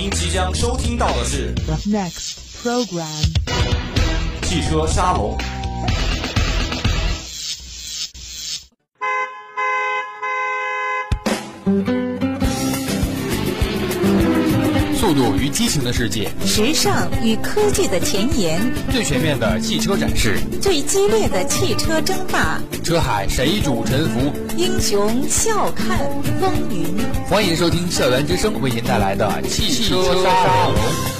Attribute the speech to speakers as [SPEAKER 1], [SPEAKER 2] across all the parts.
[SPEAKER 1] 您即将收听到的是
[SPEAKER 2] The next program.
[SPEAKER 1] 汽车沙龙。
[SPEAKER 3] 速度与激情的世界，
[SPEAKER 4] 时尚与科技的前沿，
[SPEAKER 3] 最全面的汽车展示，
[SPEAKER 4] 最激烈的汽车争霸，
[SPEAKER 3] 车海谁主沉浮？
[SPEAKER 4] 英雄笑看风云。
[SPEAKER 3] 欢迎收听校园之声为您带来的汽车沙龙。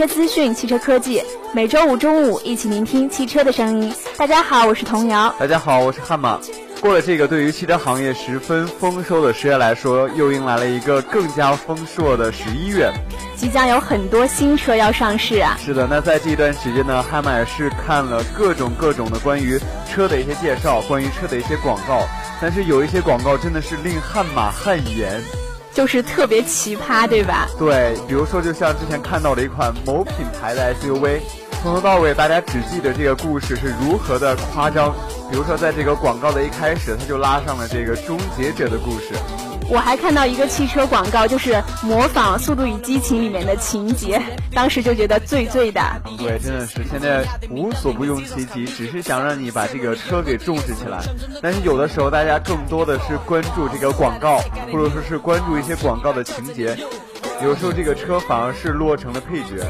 [SPEAKER 5] 车资讯、汽车科技，每周五中午一起聆听汽车的声音。大家好，我是童瑶。
[SPEAKER 6] 大家好，我是悍马。过了这个对于汽车行业十分丰收的十月来说，又迎来了一个更加丰硕的十一月。
[SPEAKER 5] 即将有很多新车要上市啊！
[SPEAKER 6] 是的，那在这一段时间呢，悍马也是看了各种各种的关于车的一些介绍，关于车的一些广告。但是有一些广告真的是令悍马汗颜。
[SPEAKER 5] 就是特别奇葩，对吧？
[SPEAKER 6] 对，比如说，就像之前看到的一款某品牌的 SUV，从头到尾大家只记得这个故事是如何的夸张。比如说，在这个广告的一开始，他就拉上了这个终结者的故事。
[SPEAKER 5] 我还看到一个汽车广告，就是模仿《速度与激情》里面的情节，当时就觉得醉醉的。
[SPEAKER 6] 对，真的是现在无所不用其极，只是想让你把这个车给重视起来。但是有的时候，大家更多的是关注这个广告，或者说是关注一些广告的情节，有时候这个车反而是落成了配角。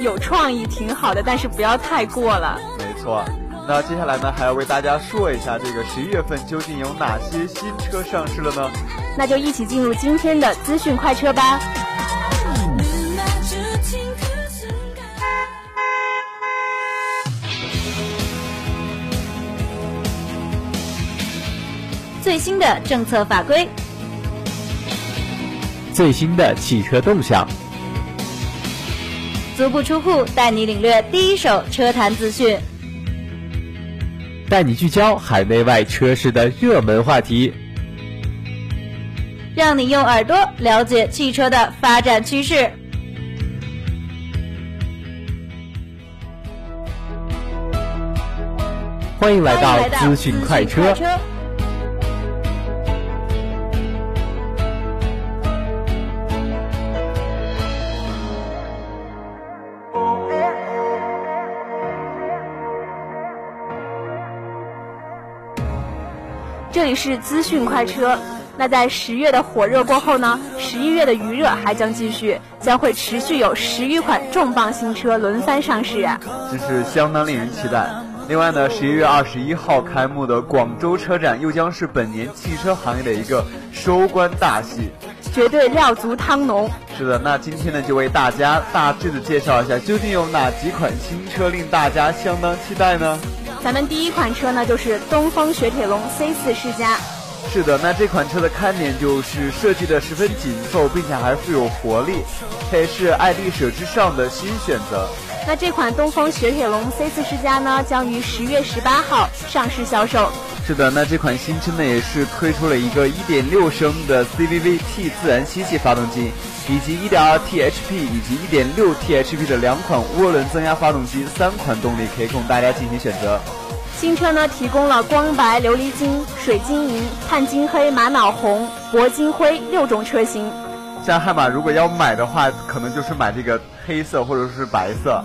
[SPEAKER 5] 有创意挺好的，但是不要太过了。
[SPEAKER 6] 没错。那接下来呢，还要为大家说一下，这个十一月份究竟有哪些新车上市了呢？
[SPEAKER 5] 那就一起进入今天的资讯快车吧。最新的政策法规，
[SPEAKER 7] 最新的汽车动向，
[SPEAKER 5] 足不出户带你领略第一手车坛资讯，
[SPEAKER 7] 带你聚焦海内外车市的热门话题，
[SPEAKER 5] 让你用耳朵了解汽车的发展趋势。
[SPEAKER 7] 欢迎来到资讯快车。
[SPEAKER 5] 这里是资讯快车。那在十月的火热过后呢，十一月的余热还将继续，将会持续有十余款重磅新车轮番上市啊！
[SPEAKER 6] 真是相当令人期待。另外呢，十一月二十一号开幕的广州车展又将是本年汽车行业的一个收官大戏，
[SPEAKER 5] 绝对料足汤浓。
[SPEAKER 6] 是的，那今天呢就为大家大致的介绍一下，究竟有哪几款新车令大家相当期待呢？
[SPEAKER 5] 咱们第一款车呢就是东风雪铁龙 C 四世嘉。
[SPEAKER 6] 是的，那这款车的看点就是设计的十分紧凑，并且还富有活力，它也是爱丽舍之上的新选择。
[SPEAKER 5] 那这款东风雪铁龙 C4 世嘉呢，将于十月十八号上市销售。
[SPEAKER 6] 是的，那这款新车呢，也是推出了一个1.6升的 CVVT 自然吸气发动机，以及 1.2T HP 以及 1.6T HP 的两款涡轮增压发动机，三款动力可以供大家进行选择。
[SPEAKER 5] 新车呢，提供了光白、琉璃金、水晶银、碳金黑、玛瑙红、铂金灰六种车型。
[SPEAKER 6] 像悍马如果要买的话，可能就是买这个黑色或者是白色。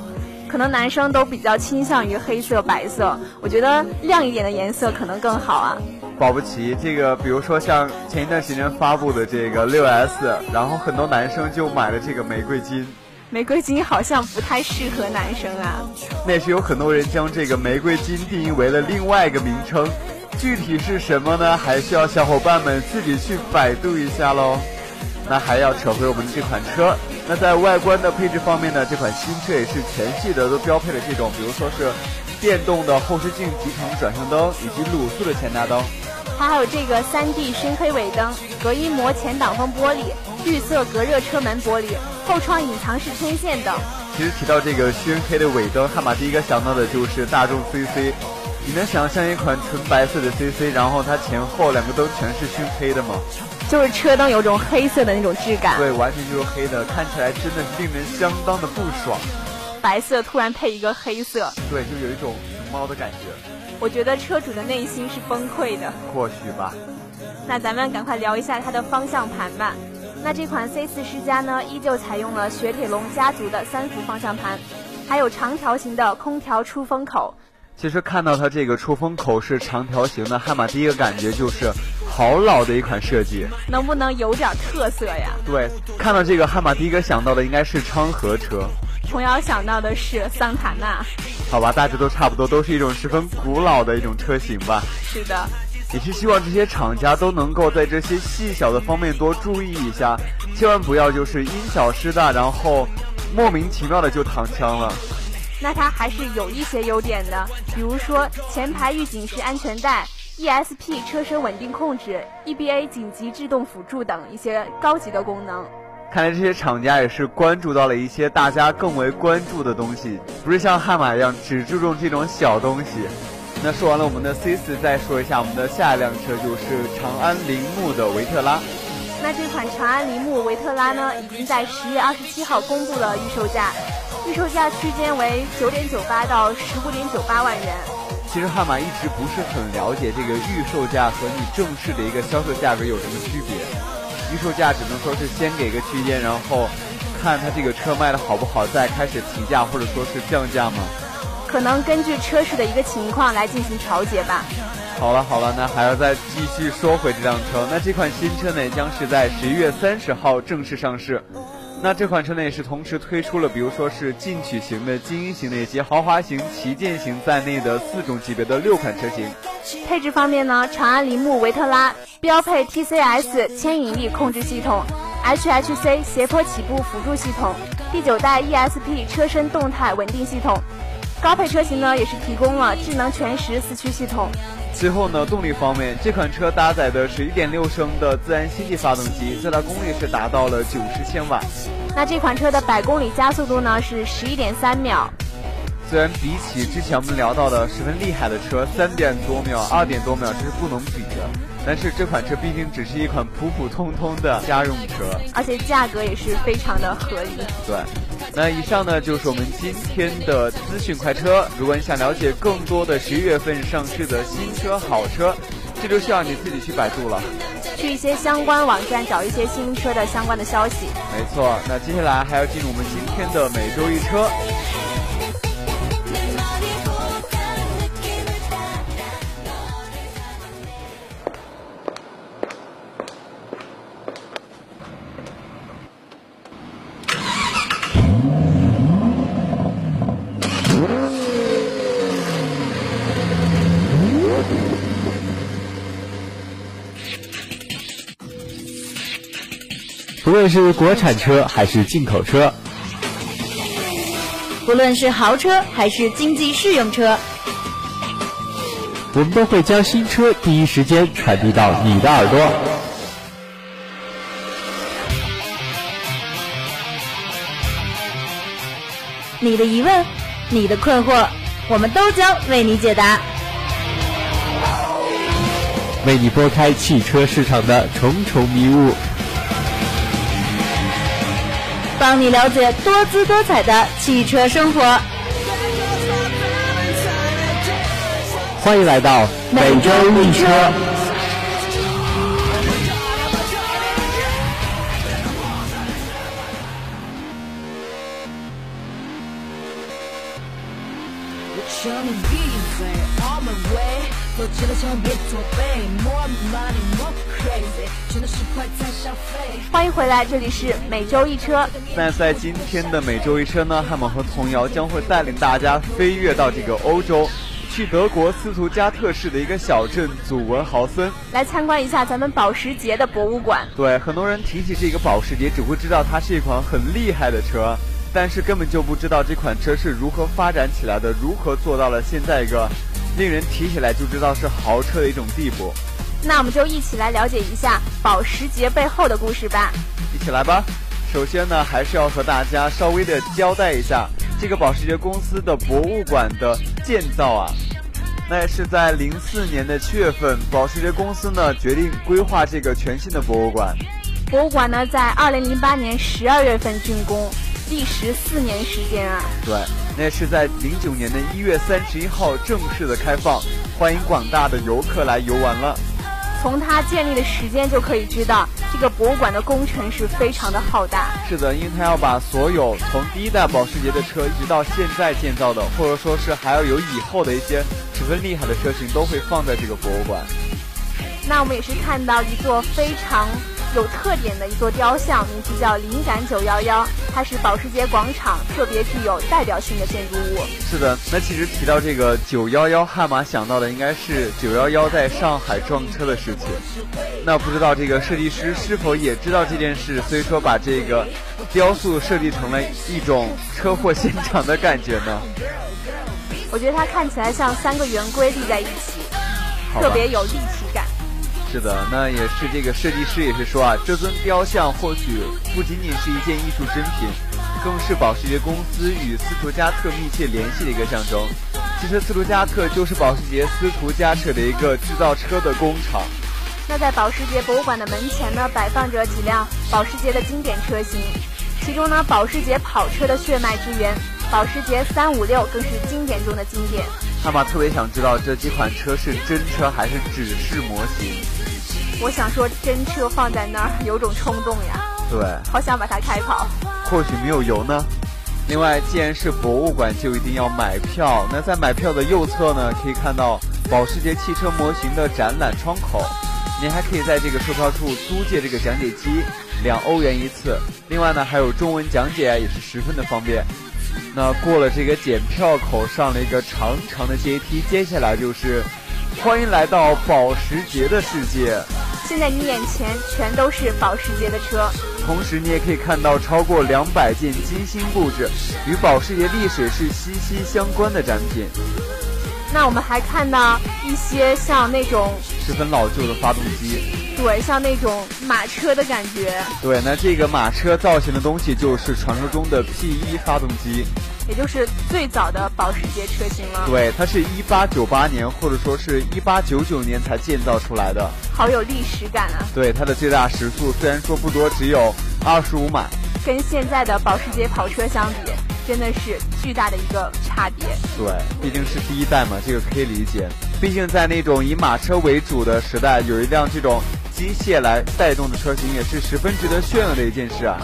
[SPEAKER 5] 可能男生都比较倾向于黑色、白色，我觉得亮一点的颜色可能更好啊。
[SPEAKER 6] 保不齐这个，比如说像前一段时间发布的这个六 S，然后很多男生就买了这个玫瑰金。
[SPEAKER 5] 玫瑰金好像不太适合男生啊。
[SPEAKER 6] 那也是有很多人将这个玫瑰金定义为了另外一个名称，具体是什么呢？还需要小伙伴们自己去百度一下喽。那还要扯回我们这款车。那在外观的配置方面呢，这款新车也是全系的都标配了这种，比如说是电动的后视镜集成转向灯以及卤素的前大灯。
[SPEAKER 5] 它还有这个 3D 熏黑尾灯、隔音膜前挡风玻璃、绿色隔热车门玻璃、后窗隐藏式天线等。
[SPEAKER 6] 其实提到这个熏黑的尾灯，悍马第一个想到的就是大众 CC。你能想象一款纯白色的 CC，然后它前后两个灯全是熏黑的吗？
[SPEAKER 5] 就是车灯有种黑色的那种质感。
[SPEAKER 6] 对，完全就是黑的，看起来真的是令人相当的不爽。
[SPEAKER 5] 白色突然配一个黑色，
[SPEAKER 6] 对，就有一种熊猫的感觉。
[SPEAKER 5] 我觉得车主的内心是崩溃的。
[SPEAKER 6] 或许吧。
[SPEAKER 5] 那咱们赶快聊一下它的方向盘吧。那这款 C 四世家呢，依旧采用了雪铁龙家族的三幅方向盘，还有长条形的空调出风口。
[SPEAKER 6] 其实看到它这个出风口是长条形的，悍马第一个感觉就是好老的一款设计。
[SPEAKER 5] 能不能有点特色呀？
[SPEAKER 6] 对，看到这个悍马第一个想到的应该是昌河车。
[SPEAKER 5] 琼瑶想到的是桑塔纳。
[SPEAKER 6] 好吧，大致都差不多，都是一种十分古老的一种车型吧。
[SPEAKER 5] 是的。
[SPEAKER 6] 也是希望这些厂家都能够在这些细小的方面多注意一下，千万不要就是因小失大，然后莫名其妙的就躺枪了。
[SPEAKER 5] 那它还是有一些优点的，比如说前排预警式安全带、ESP 车身稳定控制、EBA 紧急制动辅助等一些高级的功能。
[SPEAKER 6] 看来这些厂家也是关注到了一些大家更为关注的东西，不是像悍马一样只注重这种小东西。那说完了我们的 C 四，再说一下我们的下一辆车，就是长安铃木的维特拉。
[SPEAKER 5] 那这款长安铃木维特拉呢，已经在十月二十七号公布了预售价，预售价区间为九点九八到十五点九八万元。
[SPEAKER 6] 其实悍马一直不是很了解这个预售价和你正式的一个销售价格有什么区别。预售价只能说是先给个区间，然后看它这个车卖的好不好，再开始提价或者说是降价吗？
[SPEAKER 5] 可能根据车市的一个情况来进行调节吧。
[SPEAKER 6] 好了好了，那还要再继续说回这辆车。那这款新车呢，将是在十一月三十号正式上市。那这款车呢，也是同时推出了，比如说是进取型的、精英型的以及豪华型、旗舰型在内的四种级别的六款车型。
[SPEAKER 5] 配置方面呢，长安铃木维特拉标配 TCS 牵引力控制系统、HHC 斜坡起步辅助系统、第九代 ESP 车身动态稳定系统。高配车型呢，也是提供了智能全时四驱系统。
[SPEAKER 6] 最后呢，动力方面，这款车搭载的是一点六升的自然吸气发动机，最大功率是达到了90千瓦。
[SPEAKER 5] 那这款车的百公里加速度呢是十一点三秒。
[SPEAKER 6] 虽然比起之前我们聊到的十分厉害的车，三点多秒、二点多秒这是不能比的。但是这款车毕竟只是一款普普通通的家用车，
[SPEAKER 5] 而且价格也是非常的合理。
[SPEAKER 6] 对。那以上呢就是我们今天的资讯快车。如果你想了解更多的十一月份上市的新车好车，这就需要你自己去百度了，
[SPEAKER 5] 去一些相关网站找一些新车的相关的消息。
[SPEAKER 6] 没错，那接下来还要进入我们今天的每周一车。
[SPEAKER 7] 论是国产车还是进口车，
[SPEAKER 4] 不论是豪车还是经济适用车，
[SPEAKER 7] 我们都会将新车第一时间传递到你的耳朵。
[SPEAKER 4] 你的疑问，你的困惑，我们都将为你解答，
[SPEAKER 7] 为你拨开汽车市场的重重迷雾。
[SPEAKER 4] 帮你了解多姿多彩的汽车生活。
[SPEAKER 7] 欢迎来到每周一车。
[SPEAKER 5] 欢迎回来，这里是每周一车。
[SPEAKER 6] 那在今天的每周一车呢，汉堡和童谣将会带领大家飞跃到这个欧洲，去德国斯图加特市的一个小镇祖文豪森，
[SPEAKER 5] 来参观一下咱们保时捷的博物馆。
[SPEAKER 6] 对，很多人提起这个保时捷，只会知道它是一款很厉害的车，但是根本就不知道这款车是如何发展起来的，如何做到了现在一个。令人提起来就知道是豪车的一种地步。
[SPEAKER 5] 那我们就一起来了解一下保时捷背后的故事吧。
[SPEAKER 6] 一起来吧。首先呢，还是要和大家稍微的交代一下这个保时捷公司的博物馆的建造啊。那是在零四年的七月份，保时捷公司呢决定规划这个全新的博物馆。
[SPEAKER 5] 博物馆呢在二零零八年十二月份竣工。历时四年时间啊。
[SPEAKER 6] 对，那是在零九年的一月三十一号正式的开放，欢迎广大的游客来游玩了。
[SPEAKER 5] 从它建立的时间就可以知道，这个博物馆的工程是非常的浩大。
[SPEAKER 6] 是的，因为它要把所有从第一代保时捷的车一直到现在建造的，或者说是还要有以后的一些十分厉害的车型，都会放在这个博物馆。
[SPEAKER 5] 那我们也是看到一座非常。有特点的一座雕像，名字叫“灵感九幺幺”，它是保时捷广场特别具有代表性的建筑物。
[SPEAKER 6] 是的，那其实提到这个九幺幺，悍马想到的应该是九幺幺在上海撞车的事情。那不知道这个设计师是否也知道这件事，所以说把这个雕塑设计成了一种车祸现场的感觉呢？
[SPEAKER 5] 我觉得它看起来像三个圆规立在一起，特别有立体感。
[SPEAKER 6] 是的，那也是这个设计师也是说啊，这尊雕像或许不仅仅是一件艺术珍品，更是保时捷公司与斯图加特密切联系的一个象征。其实斯图加特就是保时捷斯图加特的一个制造车的工厂。
[SPEAKER 5] 那在保时捷博物馆的门前呢，摆放着几辆保时捷的经典车型，其中呢，保时捷跑车的血脉之源，保时捷356更是经典中的经典。
[SPEAKER 6] 汉马特别想知道这几款车是真车还是只是模型？
[SPEAKER 5] 我想说真车放在那儿有种冲动呀，
[SPEAKER 6] 对，
[SPEAKER 5] 好想把它开跑。
[SPEAKER 6] 或许没有油呢。另外，既然是博物馆，就一定要买票。那在买票的右侧呢，可以看到保时捷汽车模型的展览窗口。您还可以在这个售票处租借这个讲解机，两欧元一次。另外呢，还有中文讲解，也是十分的方便。那过了这个检票口，上了一个长长的阶梯，接下来就是欢迎来到保时捷的世界。
[SPEAKER 5] 现在你眼前全都是保时捷的车，
[SPEAKER 6] 同时你也可以看到超过两百件精心布置、与保时捷历史是息息相关的展品。
[SPEAKER 5] 那我们还看到一些像那种
[SPEAKER 6] 十分老旧的发动机，
[SPEAKER 5] 对，像那种马车的感觉。
[SPEAKER 6] 对，那这个马车造型的东西就是传说中的 P1 发动机，
[SPEAKER 5] 也就是最早的保时捷车型了。
[SPEAKER 6] 对，它是一八九八年或者说是一八九九年才建造出来的，
[SPEAKER 5] 好有历史感啊。
[SPEAKER 6] 对，它的最大时速虽然说不多，只有二十五码，
[SPEAKER 5] 跟现在的保时捷跑车相比。真的是巨大的一个差别。
[SPEAKER 6] 对，毕竟是第一代嘛，这个可以理解。毕竟在那种以马车为主的时代，有一辆这种机械来带动的车型，也是十分值得炫耀的一件事啊。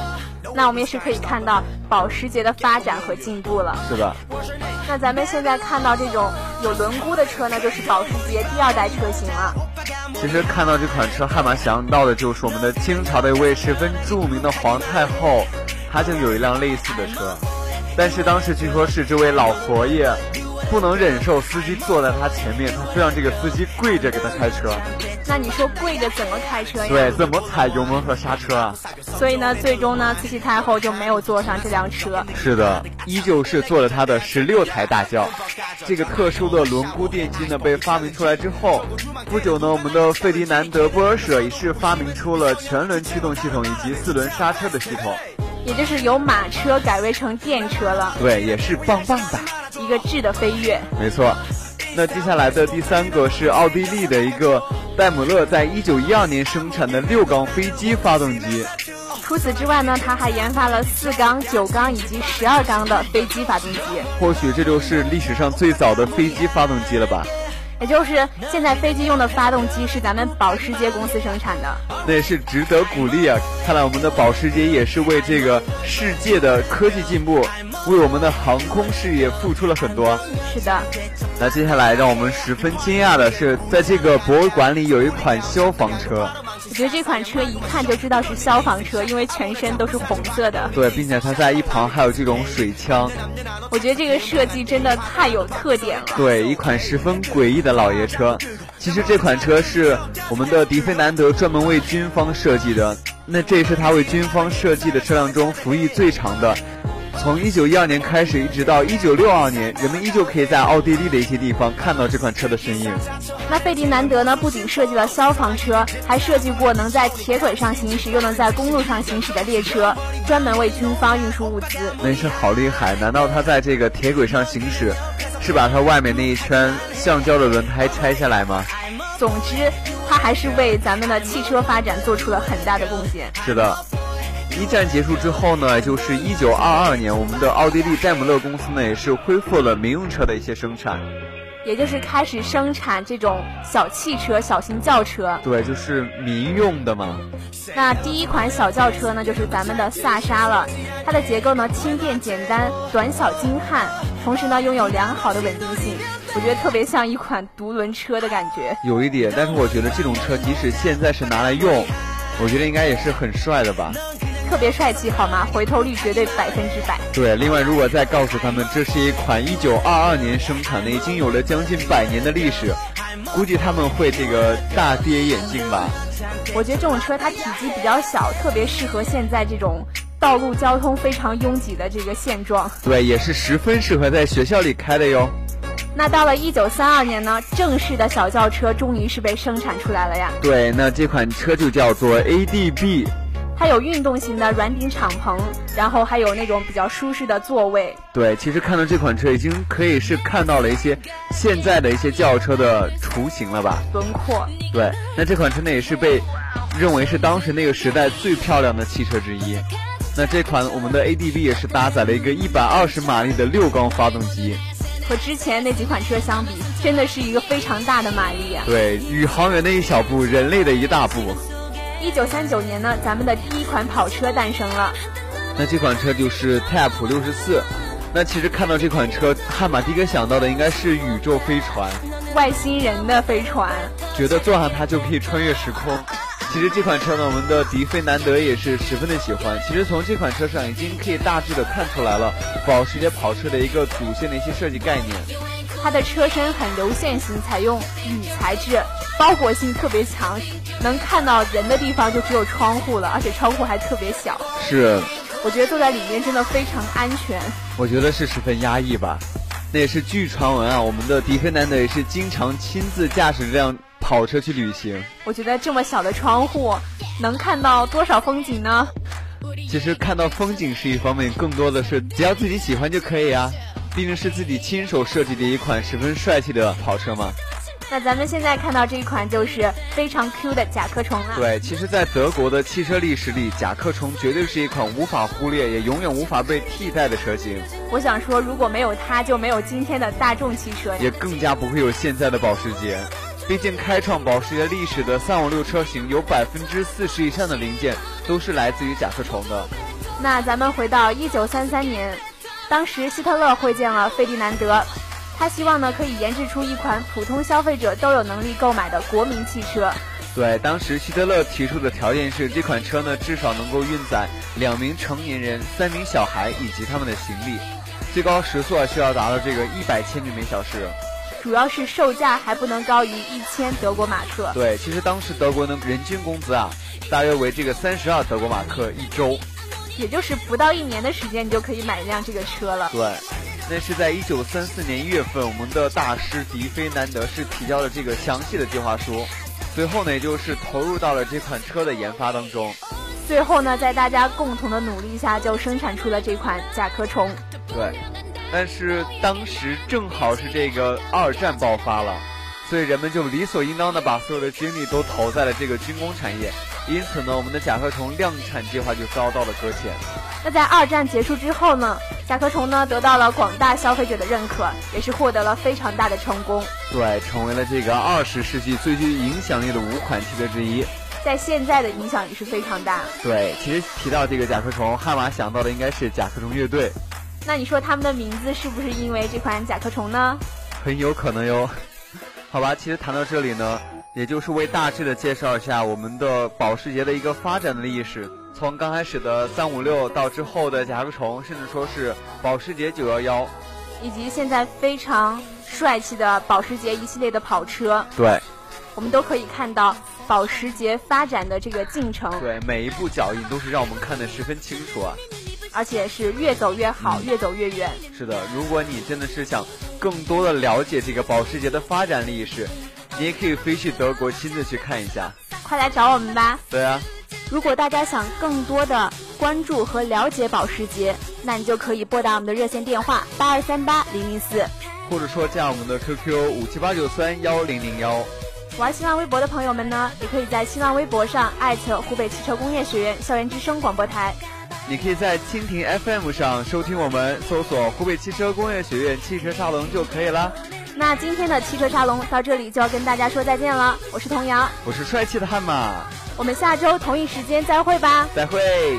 [SPEAKER 5] 那我们也是可以看到保时捷的发展和进步了。
[SPEAKER 6] 是的。
[SPEAKER 5] 那咱们现在看到这种有轮毂的车呢，就是保时捷第二代车型了。
[SPEAKER 6] 其实看到这款车，汉马想到的就是我们的清朝的一位十分著名的皇太后，她就有一辆类似的车。但是当时据说是这位老佛爷不能忍受司机坐在他前面，他非让这个司机跪着给他开车。
[SPEAKER 5] 那你说跪着怎么开车呀？
[SPEAKER 6] 对，怎么踩油门和刹车啊？
[SPEAKER 5] 所以呢，最终呢，慈禧太后就没有坐上这辆车。
[SPEAKER 6] 是的，依旧是坐了他的十六台大轿。这个特殊的轮毂电机呢，被发明出来之后，不久呢，我们的费迪南德波尔舍也是发明出了全轮驱动系统以及四轮刹车的系统。
[SPEAKER 5] 也就是由马车改为成电车了，
[SPEAKER 6] 对，也是棒棒的，
[SPEAKER 5] 一个质的飞跃。
[SPEAKER 6] 没错，那接下来的第三个是奥地利的一个戴姆勒在一九一二年生产的六缸飞机发动机。
[SPEAKER 5] 除此之外呢，他还研发了四缸、九缸以及十二缸的飞机发动机。
[SPEAKER 6] 或许这就是历史上最早的飞机发动机了吧。
[SPEAKER 5] 也就是现在飞机用的发动机是咱们保时捷公司生产的，
[SPEAKER 6] 那也是值得鼓励啊！看来我们的保时捷也是为这个世界的科技进步，为我们的航空事业付出了很多。
[SPEAKER 5] 是的。
[SPEAKER 6] 那接下来让我们十分惊讶的是，在这个博物馆里有一款消防车。
[SPEAKER 5] 我觉得这款车一看就知道是消防车，因为全身都是红色的。
[SPEAKER 6] 对，并且它在一旁还有这种水枪。
[SPEAKER 5] 我觉得这个设计真的太有特点了。
[SPEAKER 6] 对，一款十分诡异的老爷车。其实这款车是我们的迪菲南德专门为军方设计的，那这也是他为军方设计的车辆中服役最长的。从一九一二年开始，一直到一九六二年，人们依旧可以在奥地利的一些地方看到这款车的身影。
[SPEAKER 5] 那费迪南德呢？不仅设计了消防车，还设计过能在铁轨上行驶又能在公路上行驶的列车，专门为军方运输物资。
[SPEAKER 6] 那是好厉害！难道他在这个铁轨上行驶，是把它外面那一圈橡胶的轮胎拆下来吗？
[SPEAKER 5] 总之，他还是为咱们的汽车发展做出了很大的贡献。
[SPEAKER 6] 是的。一战结束之后呢，就是一九二二年，我们的奥地利戴姆勒公司呢也是恢复了民用车的一些生产。
[SPEAKER 5] 也就是开始生产这种小汽车、小型轿车。
[SPEAKER 6] 对，就是民用的嘛。
[SPEAKER 5] 那第一款小轿车呢，就是咱们的萨莎了。它的结构呢轻便简单、短小精悍，同时呢拥有良好的稳定性。我觉得特别像一款独轮车的感觉。
[SPEAKER 6] 有一点，但是我觉得这种车即使现在是拿来用，我觉得应该也是很帅的吧。
[SPEAKER 5] 特别帅气，好吗？回头率绝对百分之百。
[SPEAKER 6] 对，另外如果再告诉他们这是一款一九二二年生产的，已经有了将近百年的历史，估计他们会这个大跌眼镜吧。
[SPEAKER 5] 我觉得这种车它体积比较小，特别适合现在这种道路交通非常拥挤的这个现状。
[SPEAKER 6] 对，也是十分适合在学校里开的哟。
[SPEAKER 5] 那到了一九三二年呢，正式的小轿车终于是被生产出来了呀。
[SPEAKER 6] 对，那这款车就叫做 ADB。
[SPEAKER 5] 它有运动型的软顶敞篷，然后还有那种比较舒适的座位。
[SPEAKER 6] 对，其实看到这款车已经可以是看到了一些现在的一些轿车的雏形了吧？
[SPEAKER 5] 轮廓。
[SPEAKER 6] 对，那这款车呢也是被认为是当时那个时代最漂亮的汽车之一。那这款我们的 ADB 也是搭载了一个一百二十马力的六缸发动机，
[SPEAKER 5] 和之前那几款车相比，真的是一个非常大的马力啊！
[SPEAKER 6] 对，宇航员的一小步，人类的一大步。
[SPEAKER 5] 一九三九年呢，咱们的第一款跑车诞生了。
[SPEAKER 6] 那这款车就是 Type 六十四。那其实看到这款车，汉马第一个想到的应该是宇宙飞船，
[SPEAKER 5] 外星人的飞船，
[SPEAKER 6] 觉得坐上它就可以穿越时空。其实这款车呢，我们的迪菲南德也是十分的喜欢。其实从这款车上已经可以大致的看出来了，保时捷跑车的一个主线的一些设计概念。
[SPEAKER 5] 它的车身很流线型，采用铝材质，包裹性特别强，能看到人的地方就只有窗户了，而且窗户还特别小。
[SPEAKER 6] 是，
[SPEAKER 5] 我觉得坐在里面真的非常安全。
[SPEAKER 6] 我觉得是十分压抑吧。那也是据传闻啊，我们的迪菲南德也是经常亲自驾驶这辆跑车去旅行。
[SPEAKER 5] 我觉得这么小的窗户，能看到多少风景呢？
[SPEAKER 6] 其实看到风景是一方面，更多的是只要自己喜欢就可以啊。毕竟是自己亲手设计的一款十分帅气的跑车嘛。
[SPEAKER 5] 那咱们现在看到这一款就是非常 Q 的甲壳虫了。
[SPEAKER 6] 对，其实，在德国的汽车历史里，甲壳虫绝对是一款无法忽略，也永远无法被替代的车型。
[SPEAKER 5] 我想说，如果没有它，就没有今天的大众汽车，
[SPEAKER 6] 也更加不会有现在的保时捷。毕竟，开创保时捷历史的三五六车型，有百分之四十以上的零件都是来自于甲壳虫的。
[SPEAKER 5] 那咱们回到一九三三年。当时希特勒会见了费迪南德，他希望呢可以研制出一款普通消费者都有能力购买的国民汽车。
[SPEAKER 6] 对，当时希特勒提出的条件是，这款车呢至少能够运载两名成年人、三名小孩以及他们的行李，最高时速啊需要达到这个一百千米每小时。
[SPEAKER 5] 主要是售价还不能高于一千德国马克。
[SPEAKER 6] 对，其实当时德国的人均工资啊，大约为这个三十二德国马克一周。
[SPEAKER 5] 也就是不到一年的时间，你就可以买一辆这个车了。
[SPEAKER 6] 对，那是在一九三四年一月份，我们的大师迪菲南德是提交了这个详细的计划书，随后呢，也就是投入到了这款车的研发当中。
[SPEAKER 5] 最后呢，在大家共同的努力下，就生产出了这款甲壳虫。
[SPEAKER 6] 对，但是当时正好是这个二战爆发了，所以人们就理所应当的把所有的精力都投在了这个军工产业。因此呢，我们的甲壳虫量产计划就遭到了搁浅。
[SPEAKER 5] 那在二战结束之后呢，甲壳虫呢得到了广大消费者的认可，也是获得了非常大的成功。
[SPEAKER 6] 对，成为了这个二十世纪最具影响力的五款汽车之一。
[SPEAKER 5] 在现在的影响也是非常大。
[SPEAKER 6] 对，其实提到这个甲壳虫，汉马想到的应该是甲壳虫乐队。
[SPEAKER 5] 那你说他们的名字是不是因为这款甲壳虫呢？
[SPEAKER 6] 很有可能哟。好吧，其实谈到这里呢。也就是为大致的介绍一下我们的保时捷的一个发展的历史，从刚开始的三五六到之后的甲壳虫，甚至说是保时捷九幺幺，
[SPEAKER 5] 以及现在非常帅气的保时捷一系列的跑车。
[SPEAKER 6] 对，
[SPEAKER 5] 我们都可以看到保时捷发展的这个进程。
[SPEAKER 6] 对，每一步脚印都是让我们看得十分清楚啊，
[SPEAKER 5] 而且是越走越好，越走越远。
[SPEAKER 6] 是的，如果你真的是想更多的了解这个保时捷的发展历史。你也可以飞去德国亲自去看一下，
[SPEAKER 5] 快来找我们吧。
[SPEAKER 6] 对啊，
[SPEAKER 5] 如果大家想更多的关注和了解保时捷，那你就可以拨打我们的热线电话八二三八零零四，
[SPEAKER 6] 或者说加我们的 QQ 五七八九三幺零零幺。
[SPEAKER 5] 玩新浪微博的朋友们呢，也可以在新浪微博上艾特湖北汽车工业学院校园之声广播台。
[SPEAKER 6] 你可以在蜻蜓 FM 上收听我们，搜索湖北汽车工业学院汽车沙龙就可以了。
[SPEAKER 5] 那今天的汽车沙龙到这里就要跟大家说再见了，我是童瑶，
[SPEAKER 6] 我是帅气的悍马，
[SPEAKER 5] 我们下周同一时间再会吧，
[SPEAKER 6] 再会。